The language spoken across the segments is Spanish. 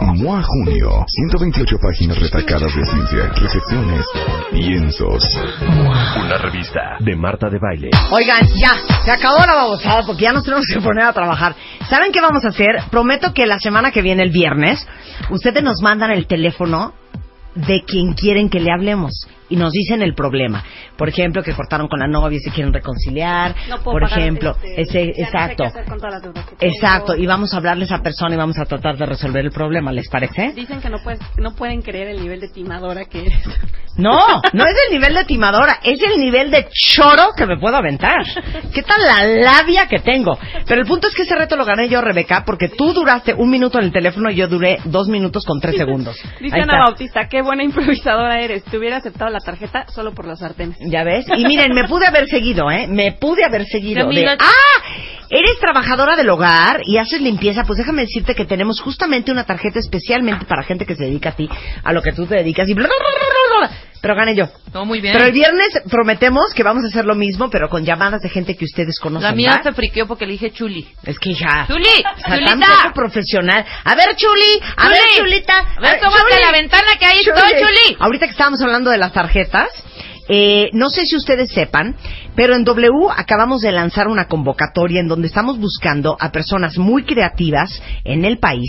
MOA Junio, 128 páginas retacadas de ciencia, reflexiones, piensos. Una revista de Marta de Baile. Oigan, ya, se acabó la babosada porque ya nos tenemos que poner a trabajar. ¿Saben qué vamos a hacer? Prometo que la semana que viene, el viernes, ustedes nos mandan el teléfono de quien quieren que le hablemos y nos dicen el problema. Por ejemplo, que cortaron con la novia y se quieren reconciliar. No puedo Por ejemplo, este- ese, ya no sé exacto. qué hacer con todas las deudas que tengo. Exacto, y vamos a hablarle a esa persona y vamos a tratar de resolver el problema, ¿les parece? Dicen que no, puedes, no pueden creer el nivel de timadora que eres. No, no es el nivel de timadora, es el nivel de choro que me puedo aventar. ¿Qué tal la labia que tengo? Pero el punto es que ese reto lo gané yo, Rebeca, porque tú duraste un minuto en el teléfono y yo duré dos minutos con tres segundos. Dice Ana. Bautista, qué buena improvisadora eres. Te hubiera aceptado la tarjeta solo por los sartenes. Ya ves. Y miren, me pude haber seguido, ¿eh? Me pude haber seguido. De. ¡Ah! ¿Eres trabajadora del hogar y haces limpieza? Pues déjame decirte que tenemos justamente una tarjeta especialmente para gente que se dedica a ti, a lo que tú te dedicas y bla. Pero gané yo. No, muy bien. Pero el viernes prometemos que vamos a hacer lo mismo, pero con llamadas de gente que ustedes conocen. La mía ¿va? se friqueó porque le dije chuli. Es que ya. ¡Chuli! O sea, tan poco profesional. A ver, Chuli. A ver, Chuli. Chulita. A ver, asómate a la ventana que ahí estoy, Chuli. Ahorita que estábamos hablando de las tarjetas, eh, no sé si ustedes sepan, pero en W acabamos de lanzar una convocatoria en donde estamos buscando a personas muy creativas en el país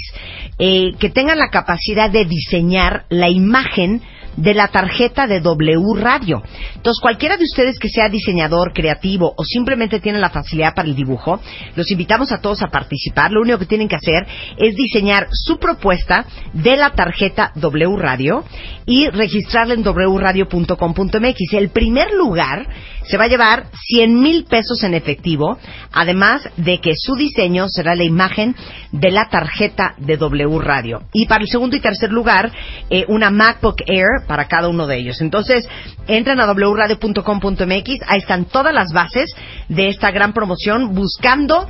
eh, que tengan la capacidad de diseñar la imagen de la tarjeta de W Radio. Entonces, cualquiera de ustedes que sea diseñador, creativo o simplemente tiene la facilidad para el dibujo, los invitamos a todos a participar. Lo único que tienen que hacer es diseñar su propuesta de la tarjeta W Radio y registrarla en wradio.com.mx. El primer lugar se va a llevar 100 mil pesos en efectivo, además de que su diseño será la imagen de la tarjeta de W Radio. Y para el segundo y tercer lugar, eh, una MacBook Air para cada uno de ellos. Entonces, entran a wradio.com.mx, ahí están todas las bases de esta gran promoción, buscando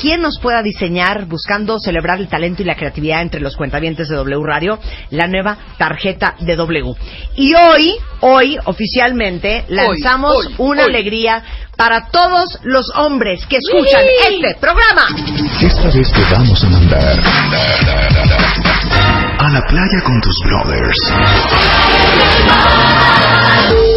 quién nos pueda diseñar, buscando celebrar el talento y la creatividad entre los cuentavientes de W Radio, la nueva tarjeta de W. Y hoy, hoy, oficialmente, lanzamos hoy, una hoy. alegría para todos los hombres que escuchan este programa. Esta vez te vamos a mandar a la playa con tus brothers.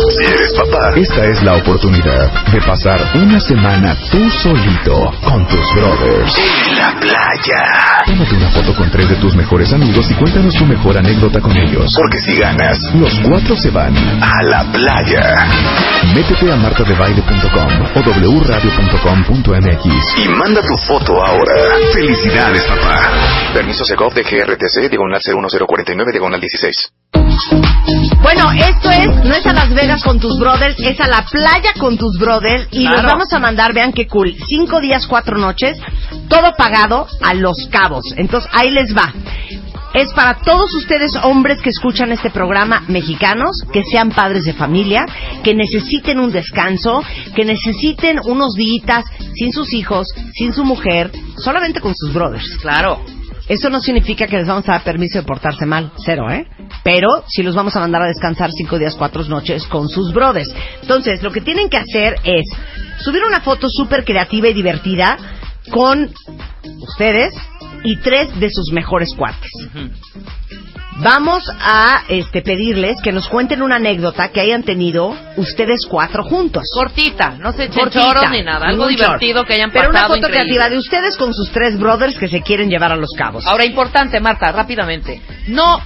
Si eres papá, esta es la oportunidad de pasar una semana tú solito con tus brothers. En la playa. Tómate una foto con tres de tus mejores amigos y cuéntanos tu mejor anécdota con ellos. Porque si ganas, los cuatro se van a la playa. Métete a martadebaile.com o wradio.com.mx y manda tu foto ahora. Felicidades, papá. Permiso Segov de GRTC, diagonal 01049, diagonal 16. Bueno, esto es, no es a Las Vegas con tus brothers, es a la playa con tus brothers y Claro. los vamos a mandar, vean qué cool, cinco días, cuatro noches, todo pagado a Los Cabos. Entonces, ahí les va. Es para todos ustedes hombres que escuchan este programa mexicanos, que sean padres de familia, que necesiten un descanso, que necesiten unos días sin sus hijos, sin su mujer, solamente con sus brothers. Claro. Eso no significa que les vamos a dar permiso de portarse mal, cero, ¿eh? Pero sí los vamos a mandar a descansar cinco días, cuatro noches con sus brothers. Entonces, lo que tienen que hacer es subir una foto súper creativa y divertida con ustedes y tres de sus mejores cuates. Vamos a este, pedirles que nos cuenten una anécdota que hayan tenido ustedes cuatro juntos. Cortita, no se echen Cortita, choros ni nada. Algo choro. divertido que hayan Pero pasado. una foto increíble. creativa de ustedes con sus tres brothers que se quieren llevar a los cabos. Ahora, importante, Marta, rápidamente. No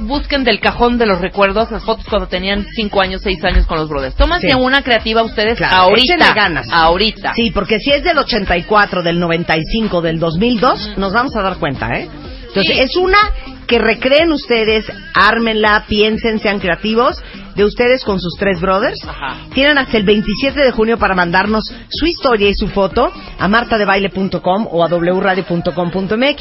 busquen del cajón de los recuerdos las fotos cuando tenían 5 años, 6 años con los brothers. Tómense Sí. una creativa ustedes Claro, ahorita. ganas. Ahorita. Sí, porque si es del 84, del 95, del 2002, nos vamos a dar cuenta, ¿eh? Entonces, Sí. es una que recreen ustedes, ármenla, piensen, sean creativos. de ustedes con sus tres brothers. Ajá. Tienen hasta el 27 de junio para mandarnos su historia y su foto a martadebaile.com o a wradio.com.mx.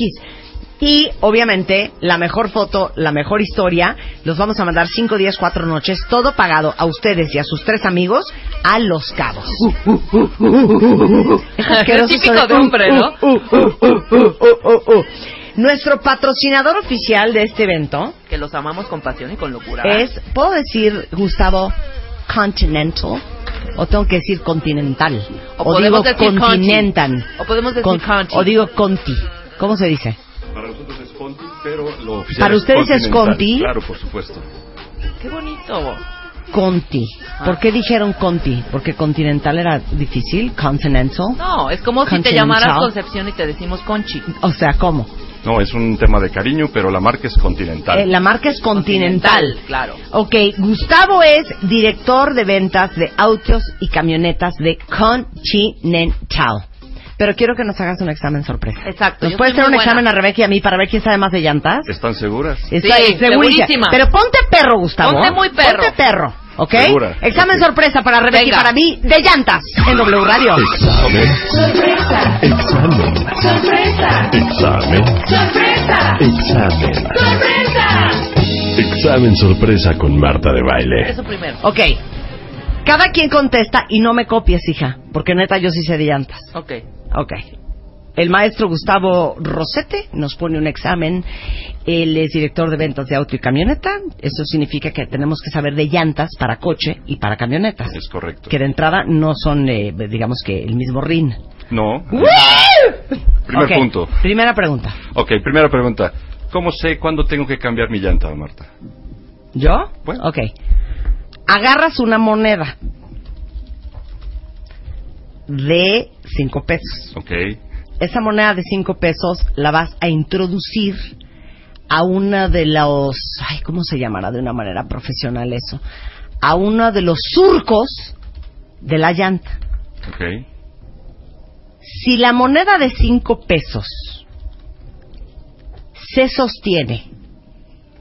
Y obviamente la mejor foto, la mejor historia, los vamos a mandar cinco días, cuatro noches, todo pagado a ustedes y a sus tres amigos a Los Cabos. Es Típico de hombre, ¿no? uh, uh, uh. Nuestro patrocinador oficial de este evento Que los amamos con pasión y con locura. es, ¿puedo decir, Gustavo, Continental? ¿O tengo que decir Continental? O digo podemos decir Continental. Conti. O podemos decir Con- Conti. O digo Conti. ¿Cómo se dice? Para nosotros es Conti, pero lo oficial Para es ustedes es Continental. Conti. Claro, por supuesto. Qué bonito. Conti. ¿Por qué dijeron Conti? ¿Porque Continental era difícil? ¿Continental? No, es como si te Continental. llamaras Concepción y te decimos Conchi. O sea, ¿cómo? No, es un tema de cariño, pero la marca es Continental. Eh, la marca es Continental. Claro. Ok, Gustavo es director de ventas de autos y camionetas de Continental. Pero quiero que nos hagas un examen sorpresa. Exacto. ¿Nos yo puedes soy hacer un buena. examen a Rebeca y a mí para ver quién sabe más de llantas? ¿Están seguras? Está Sí, segurísima. segurísima. Pero ponte perro, Gustavo. Ponte muy perro. Ponte perro, ¿ok? Segura. Examen Ok. sorpresa para Rebeca Venga. y para mí de llantas en W Radio. Examen. Sorpresa. Examen. Sorpresa. Examen. Sorpresa. Examen. Sorpresa. Examen sorpresa con Marta de Baile. Eso primero. Ok. Cada quien contesta y no me copies, hija, porque neta yo sí sé de llantas. Ok. Ok. El maestro Gustavo Rosete nos pone un examen. Él es director de ventas de auto y camioneta. Eso significa que tenemos que saber de llantas para coche y para camionetas. Es correcto. Que de entrada no son, eh, digamos que, el mismo RIN. No. Primer punto. Primera pregunta. Ok, primera pregunta. ¿Cómo sé cuándo tengo que cambiar mi llanta, Marta? ¿Yo? Bueno. Ok. Agarras una moneda de cinco pesos. Ok. esa moneda de cinco pesos la vas a introducir a una de los, ay, ¿cómo se llamará de una manera profesional eso? A uno de los surcos de la llanta. Ok. Si la moneda de cinco pesos se sostiene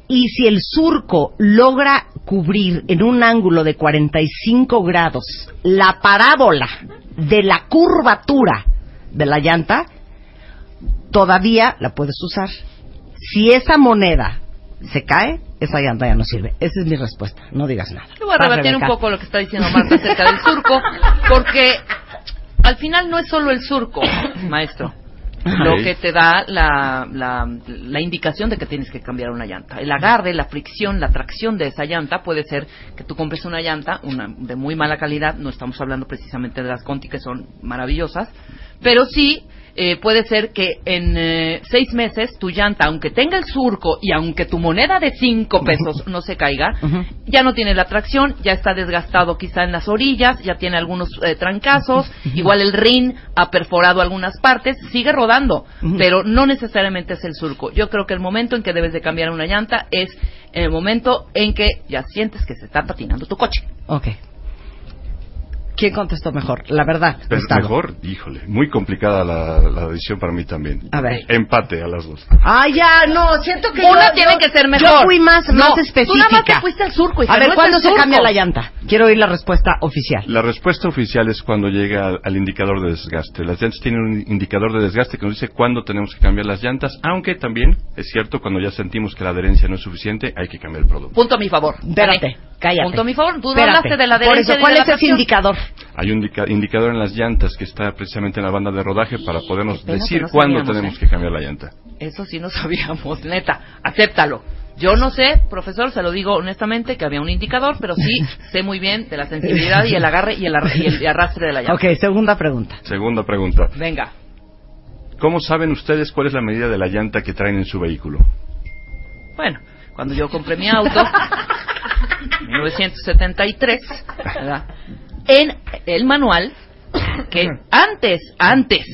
y si el surco logra cubrir en un ángulo de 45 grados la parábola de la curvatura de la llanta, todavía la puedes usar. Si esa moneda se cae, esa llanta ya no sirve. Esa es mi respuesta. No digas nada. Voy a rebatir un poco lo que está diciendo Marta acerca del surco, porque al final no es solo el surco, maestro, lo que te da la, la, la indicación de que tienes que cambiar una llanta. El agarre, la fricción, la tracción de esa llanta puede ser que tú compres una llanta una, de muy mala calidad, no estamos hablando precisamente de las Conti que son maravillosas, pero sí eh, puede ser que en eh, seis meses tu llanta, aunque tenga el surco y aunque tu moneda de cinco pesos no se caiga, ya no tiene la tracción, ya está desgastado quizá en las orillas, ya tiene algunos eh, trancazos, igual el rin ha perforado algunas partes, sigue rodando, pero no necesariamente es el surco. Yo creo que el momento en que debes de cambiar una llanta es el momento en que ya sientes que se está patinando tu coche. Ok. ¿Quién contestó mejor? La verdad, Pero Gustavo. mejor, híjole, muy complicada la, la decisión para mí también. A ver. Empate a las dos. Ah, ya, no, siento que Una yo- tiene yo- que ser mejor. Yo fui más, No, más tú específica. nada más te fuiste al surco, hija, A ver, no ¿cuándo se surco. cambia la llanta? Quiero oír la respuesta oficial. La respuesta oficial es cuando llega al, al indicador de desgaste. Las llantas tienen un indicador de desgaste que nos dice cuándo tenemos que cambiar las llantas, aunque también es cierto cuando ya sentimos que la adherencia no es suficiente, hay que cambiar el producto. Punto a mi favor. Espérate, cállate. Punto a mi favor. Tú no hablaste de la Por adherencia eso, ni ¿cuál de la es ese indicador? Hay un indica- indicador en las llantas que está precisamente en la banda de rodaje para podernos decir no cuándo sabíamos, tenemos ¿eh? que cambiar la llanta. Eso sí no sabíamos, neta. Acéptalo. Yo no sé, profesor, se lo digo honestamente, que había un indicador, pero sí sé muy bien de la sensibilidad y el agarre y el, arra- y el arrastre de la llanta. Ok, segunda pregunta. Segunda pregunta. Venga. ¿Cómo saben ustedes cuál es la medida de la llanta que traen en su vehículo? Bueno, cuando yo compré mi auto, 1973, ¿verdad? En el manual, que antes, antes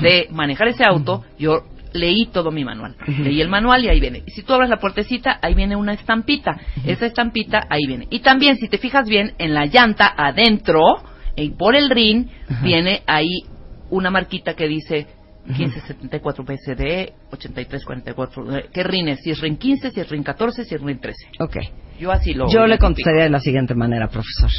de manejar ese auto, yo leí todo mi manual. Leí el manual y ahí viene. Y si tú abres la puertecita, ahí viene una estampita. Esa estampita, ahí viene. Y también, si te fijas bien, en la llanta adentro, y por el rin, viene ahí una marquita que dice 1574 BCD, 8344. eh, ¿Qué RIN es? Si es RIN 15, si es RIN 14, si es RIN 13. Ok. Yo así lo. Yo le contestaría de la siguiente manera, profesor.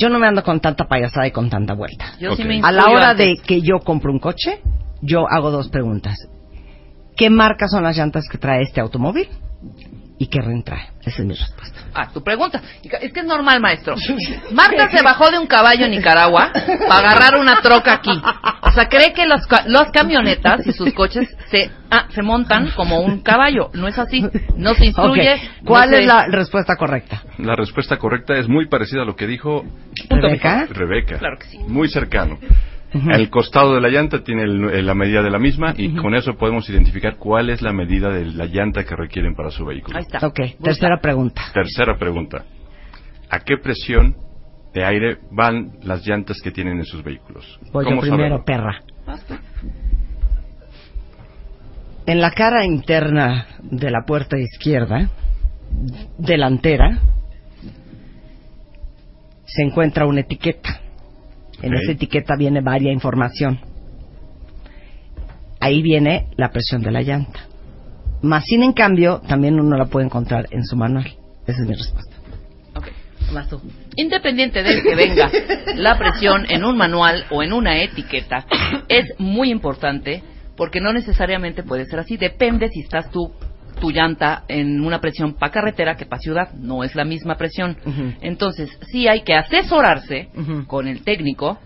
Yo no me ando con tanta payasada y con tanta vuelta. Yo sí Ok. me A la hora antes. de que yo compro un coche, yo hago dos preguntas. ¿Qué marcas son las llantas que trae este automóvil? ¿Y qué RIN trae? Esa es mi respuesta. Ah, tu pregunta. Es que es normal, maestro. Marta se bajó de un caballo en Nicaragua para agarrar una troca aquí. O sea, cree que los, ca- los camionetas y sus coches se, ah, se montan como un caballo. No es así. No se instruye. ¿Cuál no se- es la respuesta correcta? La respuesta correcta es muy parecida a lo que dijo ¿Rebeca? Rebeca. Claro que sí. Muy cercano. El costado de la llanta tiene el- eh, la medida de la misma y con eso podemos identificar cuál es la medida de la llanta que requieren para su vehículo. Ahí está. Ok, tercera pregunta. Tercera pregunta. ¿A qué presión de aire van las llantas que tienen en sus vehículos? Voy yo ¿Cómo primero, saberlo? perra. En la cara interna de la puerta izquierda, delantera, se encuentra una etiqueta. En esa etiqueta viene varia información. Ahí viene la presión de la llanta. Más sin en cambio, también uno la puede encontrar en su manual. Esa es mi respuesta. Ok. Vas tú. Independiente de que venga la presión en un manual o en una etiqueta, es muy importante porque no necesariamente puede ser así. Depende si estás tú tu llanta en una presión para carretera que para ciudad. No es la misma presión. Entonces, sí hay que asesorarse con el técnico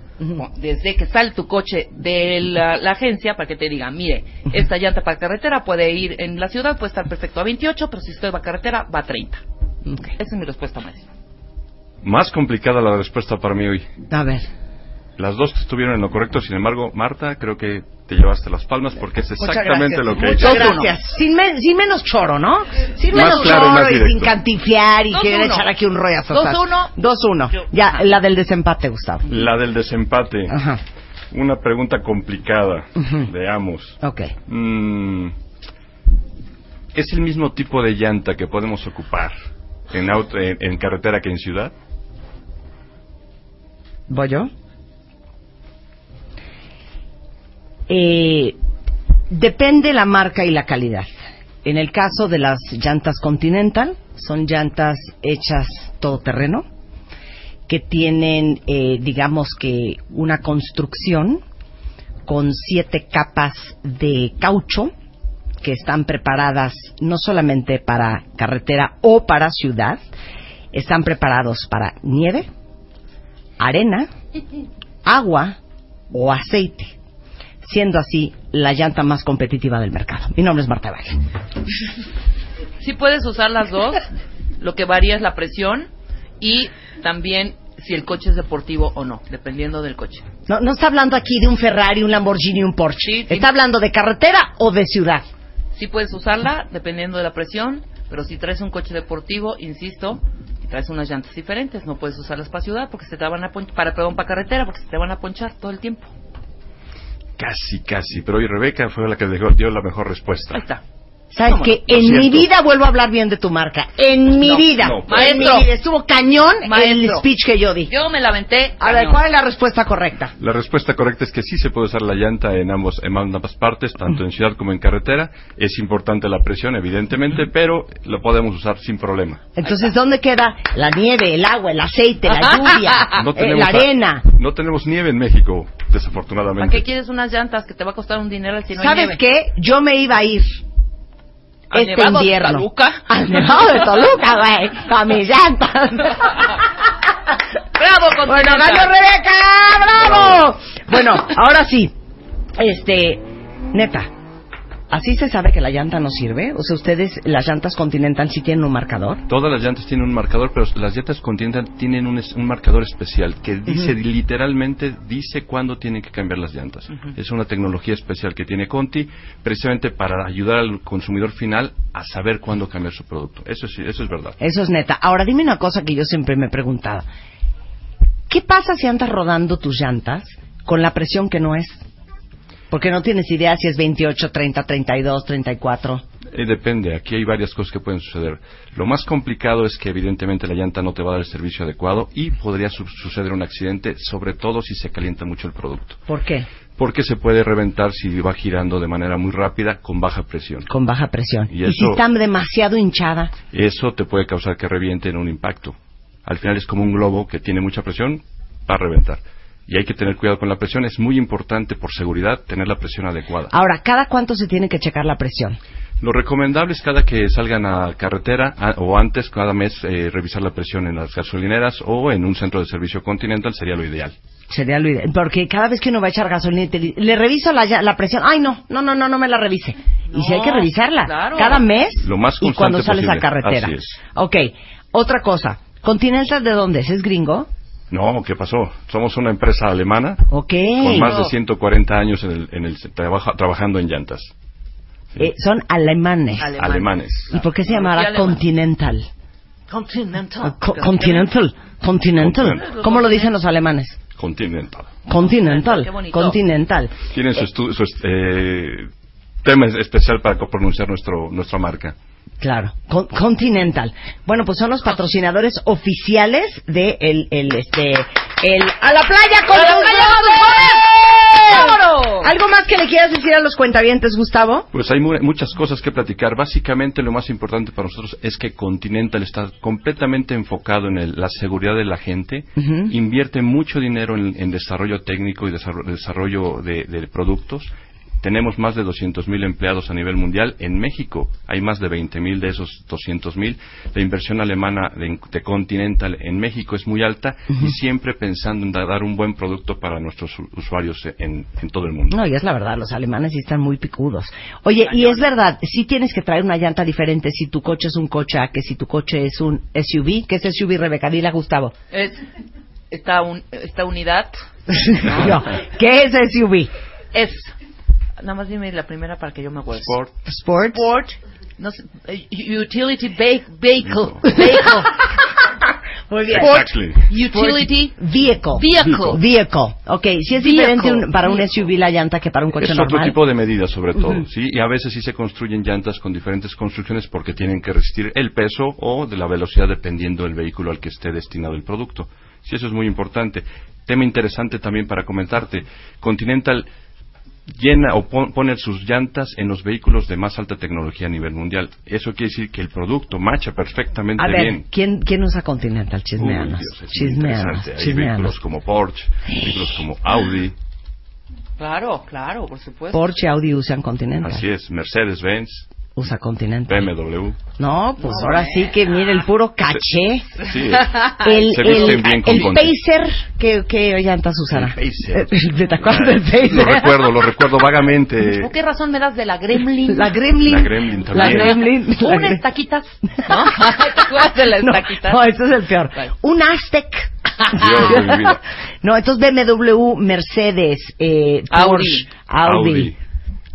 desde que sale tu coche de la, la agencia para que te diga, mire, esta llanta para carretera puede ir en la ciudad, puede estar perfecto a 28, pero si estoy para carretera va a 30. Ok. Esa es mi respuesta, maestro. Más complicada la respuesta para mí hoy. A ver. Las dos estuvieron en lo correcto, sin embargo, Marta, creo que te llevaste las palmas porque es Muchas exactamente lo que Muchas hice. gracias. Sin, men- sin menos choro, ¿no? Sin Más menos claro, choro más y sin cantiflear y Dos, querer uno. echar aquí un rollazo. Dos, uno. 2-1. Yo- Ya, Ajá. la del desempate, Gustavo. La del desempate. Ajá. Una pregunta complicada. Ujú. Veamos. Ok. Mm, ¿Es el mismo tipo de llanta que podemos ocupar en, auto, en, en carretera que en ciudad? ¿Voy yo? Eh, depende la marca y la calidad. En el caso de las llantas Continental, son llantas hechas todoterreno, que tienen, eh, digamos que, una construcción con siete capas de caucho que están preparadas no solamente para carretera o para ciudad, están preparados para nieve, arena, agua o aceite, siendo así la llanta más competitiva del mercado. Mi nombre es Marta Valle. Sí puedes usar las dos, lo que varía es la presión y también si el coche es deportivo o no, dependiendo del coche. No, no está hablando aquí de un Ferrari, un Lamborghini, un Porsche. Sí, sí. Está hablando de carretera o de ciudad. Sí puedes usarla dependiendo de la presión, pero si traes un coche deportivo, insisto, traes unas llantas diferentes, no puedes usarlas para ciudad porque se te van a ponchar, para perdón, para carretera porque se te van a ponchar todo el tiempo. Casi, casi. Pero hoy Rebeca fue la que dio la mejor respuesta. Ahí está. ¿Sabes ¿Cómo que En mi vida vuelvo a hablar bien de tu marca. En mi No, vida. no, en mi vida. Estuvo cañón el Maestro. speech que yo di. Yo me la aventé. A ver. ¿cuál es la respuesta correcta? La respuesta correcta es que sí se puede usar la llanta en ambos en ambas partes, tanto en ciudad como en carretera. Es importante la presión, evidentemente, pero lo podemos usar sin problema. Entonces, ¿dónde queda la nieve, el agua, el aceite, la lluvia, No eh, la a- arena? no tenemos nieve en México, ¿Para desafortunadamente. qué quieres unas llantas que te va a costar un dinero si no hay ¿Sabes nieve? qué? Yo me iba a ir ¿Al este Nevado de invierno. Toluca? Al Nevado de Toluca, güey. Con mis llantas. ¡Bravo, Bueno, Continental! ganó Rebeca, bravo. Bueno, ahora sí. Este, neta, ¿así se sabe que la llanta no sirve? O sea, ustedes, las llantas Continental sí tienen un marcador. Todas las llantas tienen un marcador, pero las llantas Continental tienen un, es- un marcador especial que dice literalmente dice cuándo tienen que cambiar las llantas. Es una tecnología especial que tiene Conti precisamente para ayudar al consumidor final a saber cuándo cambiar su producto. Eso sí, eso es verdad. Eso es neta. Ahora dime una cosa que yo siempre me he preguntado. ¿Qué pasa si andas rodando tus llantas con la presión que no es? Porque no tienes idea si es 28, 30, 32, 34. Eh, depende, aquí hay varias cosas que pueden suceder. Lo más complicado es que evidentemente la llanta no te va a dar el servicio adecuado y podría su- suceder un accidente, sobre todo si se calienta mucho el producto. ¿Por qué? porque se puede reventar si va girando de manera muy rápida con baja presión. Con baja presión. Y Y, si está demasiado hinchada. Eso te puede causar que reviente en un impacto. Al final es como un globo que tiene mucha presión, va a reventar. Y hay que tener cuidado con la presión. Es muy importante, por seguridad, tener la presión adecuada. Ahora, ¿cada cuánto se tiene que checar la presión? Lo recomendable es cada que salgan a carretera a- o antes, cada mes, eh, revisar la presión en las gasolineras o en un centro de servicio Continental sería lo ideal. Sería lo ideal. Porque cada vez que uno va a echar gasolina y te le reviso la, ya- la presión. Ay, no, no, no, no, no me la revise. y si hay que revisarla. claro. Cada mes Lo más y cuando constante sales a posible. carretera. Así es. Ok. Otra cosa. ¿Continental de dónde es? ¿Es gringo? No, ¿qué pasó? Somos una empresa alemana Ok. con más de No. 140 años en el, en el trabaja- trabajando en llantas. Eh, son alemanes. Alemanes. ¿Y por qué se ¿Por qué llamará? Continental? Continental. Co- continental. Continental. ¿Cómo lo dicen los alemanes? Continental. Continental. Continental. Tienen su, estu- su est- eh, tema especial para pronunciar nuestro, nuestra marca. Claro, Con- Continental. Bueno, pues son los patrocinadores oficiales de el, el este el a la playa con ¡A la tus playa con tus brothers! ¡Vámonos! ¿Algo más que le quieras decir a los cuentavientes, Gustavo? Pues hay mu- muchas cosas que platicar. Básicamente lo más importante para nosotros es que Continental está completamente enfocado en el- la seguridad de la gente, invierte mucho dinero en, en desarrollo técnico y desarro- desarrollo de, de productos. Tenemos más de 200.000 empleados a nivel mundial. En México hay más de 20.000 de esos 200.000. La inversión alemana de, de Continental en México es muy alta y siempre pensando en da- dar un buen producto para nuestros usuarios en, en todo el mundo. No, y es la verdad, los alemanes sí están muy picudos. Oye, y es verdad, sí tienes que traer una llanta diferente si tu coche es un coche A que si tu coche es un SUV. ¿Qué es SUV, Rebeca? Dile a Gustavo. Es- esta, un- esta unidad no, ¿qué es SUV? es. Nada más dime la primera para que yo me acuerde. Sport, Sport. Sport. No sé, eh, utility ve- vehicle. Vehicle. Muy bien. Exactly. Utility Vehicle. vehicle. Vehicle. Ok, si es Vehicle. diferente un- para un. SUV la llanta que para un coche Es normal. otro tipo de medidas, sobre todo, ¿sí? Y a veces sí se construyen llantas con diferentes construcciones porque tienen que resistir el peso o de la velocidad dependiendo del vehículo al que esté destinado el producto. Sí, eso es muy importante. Tema interesante también para comentarte. Continental llena o pon- pone sus llantas en los vehículos de más alta tecnología a nivel mundial. Eso quiere decir que el producto marcha perfectamente A ver, bien. ¿quién, ¿quién usa Continental? Uy, Chismeanos. Dios, es muy Chismeanos. Hay Chismeanos. vehículos como Porsche, vehículos como Audi, Claro, claro, por supuesto. Porsche, Audi usan Continental. así es, Mercedes-Benz, Usa Continental. BMW. No, pues ahora sí que mire el puro caché. Sí, El, Se el, bien con el. Pacer, ¿qué, qué llantas usará? El Pacer. ¿Te acuerdas del Pacer? Lo recuerdo, lo recuerdo vagamente. ¿Por qué razón me das de la Gremlin? La Gremlin. La Gremlin también. La Gremlin. La Unas Gremlin. estaquitas. ¿No? ¿Te acuerdas de las No, estaquitas? no, ese es el peor. Vale. Un Aztec. Dios. No, entonces BMW, Mercedes, eh, Porsche, Audi, Audi.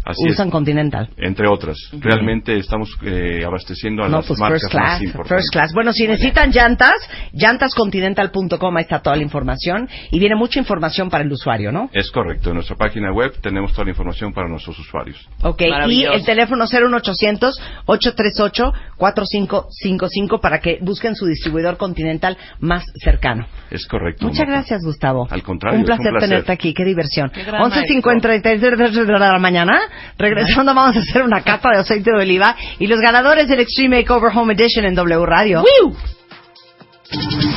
Así usan es. Continental. Entre otras. Realmente estamos eh, abasteciendo a No, las pues marcas first class, más importantes. first class. Bueno, si necesitan llantas, llantascontinental.com, ahí está toda la información. Y viene mucha información para el usuario, ¿no? Es correcto. En nuestra página web tenemos toda la información para nuestros usuarios. Ok, y el teléfono 01800-838-4555 para que busquen su distribuidor continental más cercano. Es correcto. Muchas Marta. gracias, Gustavo. Al contrario, Un es un placer, placer. tenerte aquí, qué diversión. Qué gran 11.53 de la mañana. Regresando vamos a hacer una cata de aceite de oliva y los ganadores del Extreme Makeover Home Edition en W Radio.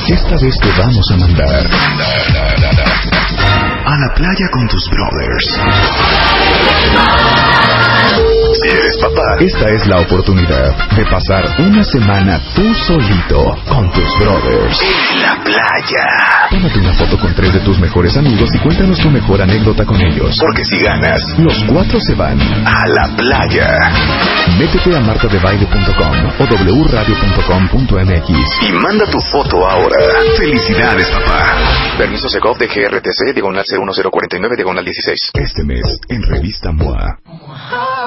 Esta vez te vamos a mandar a la playa con tus brothers. Si eres papá, esta es la oportunidad de pasar una semana tú solito con tus brothers. En la playa. Tómate una foto con tres de tus mejores amigos y cuéntanos tu mejor anécdota con ellos. Porque si ganas, los cuatro se van a la playa. Métete a martadebaile.com o wradio.com.mx y manda tu foto ahora. Felicidades, papá. Permiso Segov de GRTC, diagonal 01049, diagonal 16. Este mes, en Revista MOA.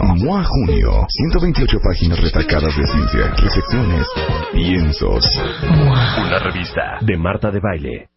Mua Junio, 128 páginas retacadas de ciencia, reflexiones, piensos. Una revista de Marta de Baile.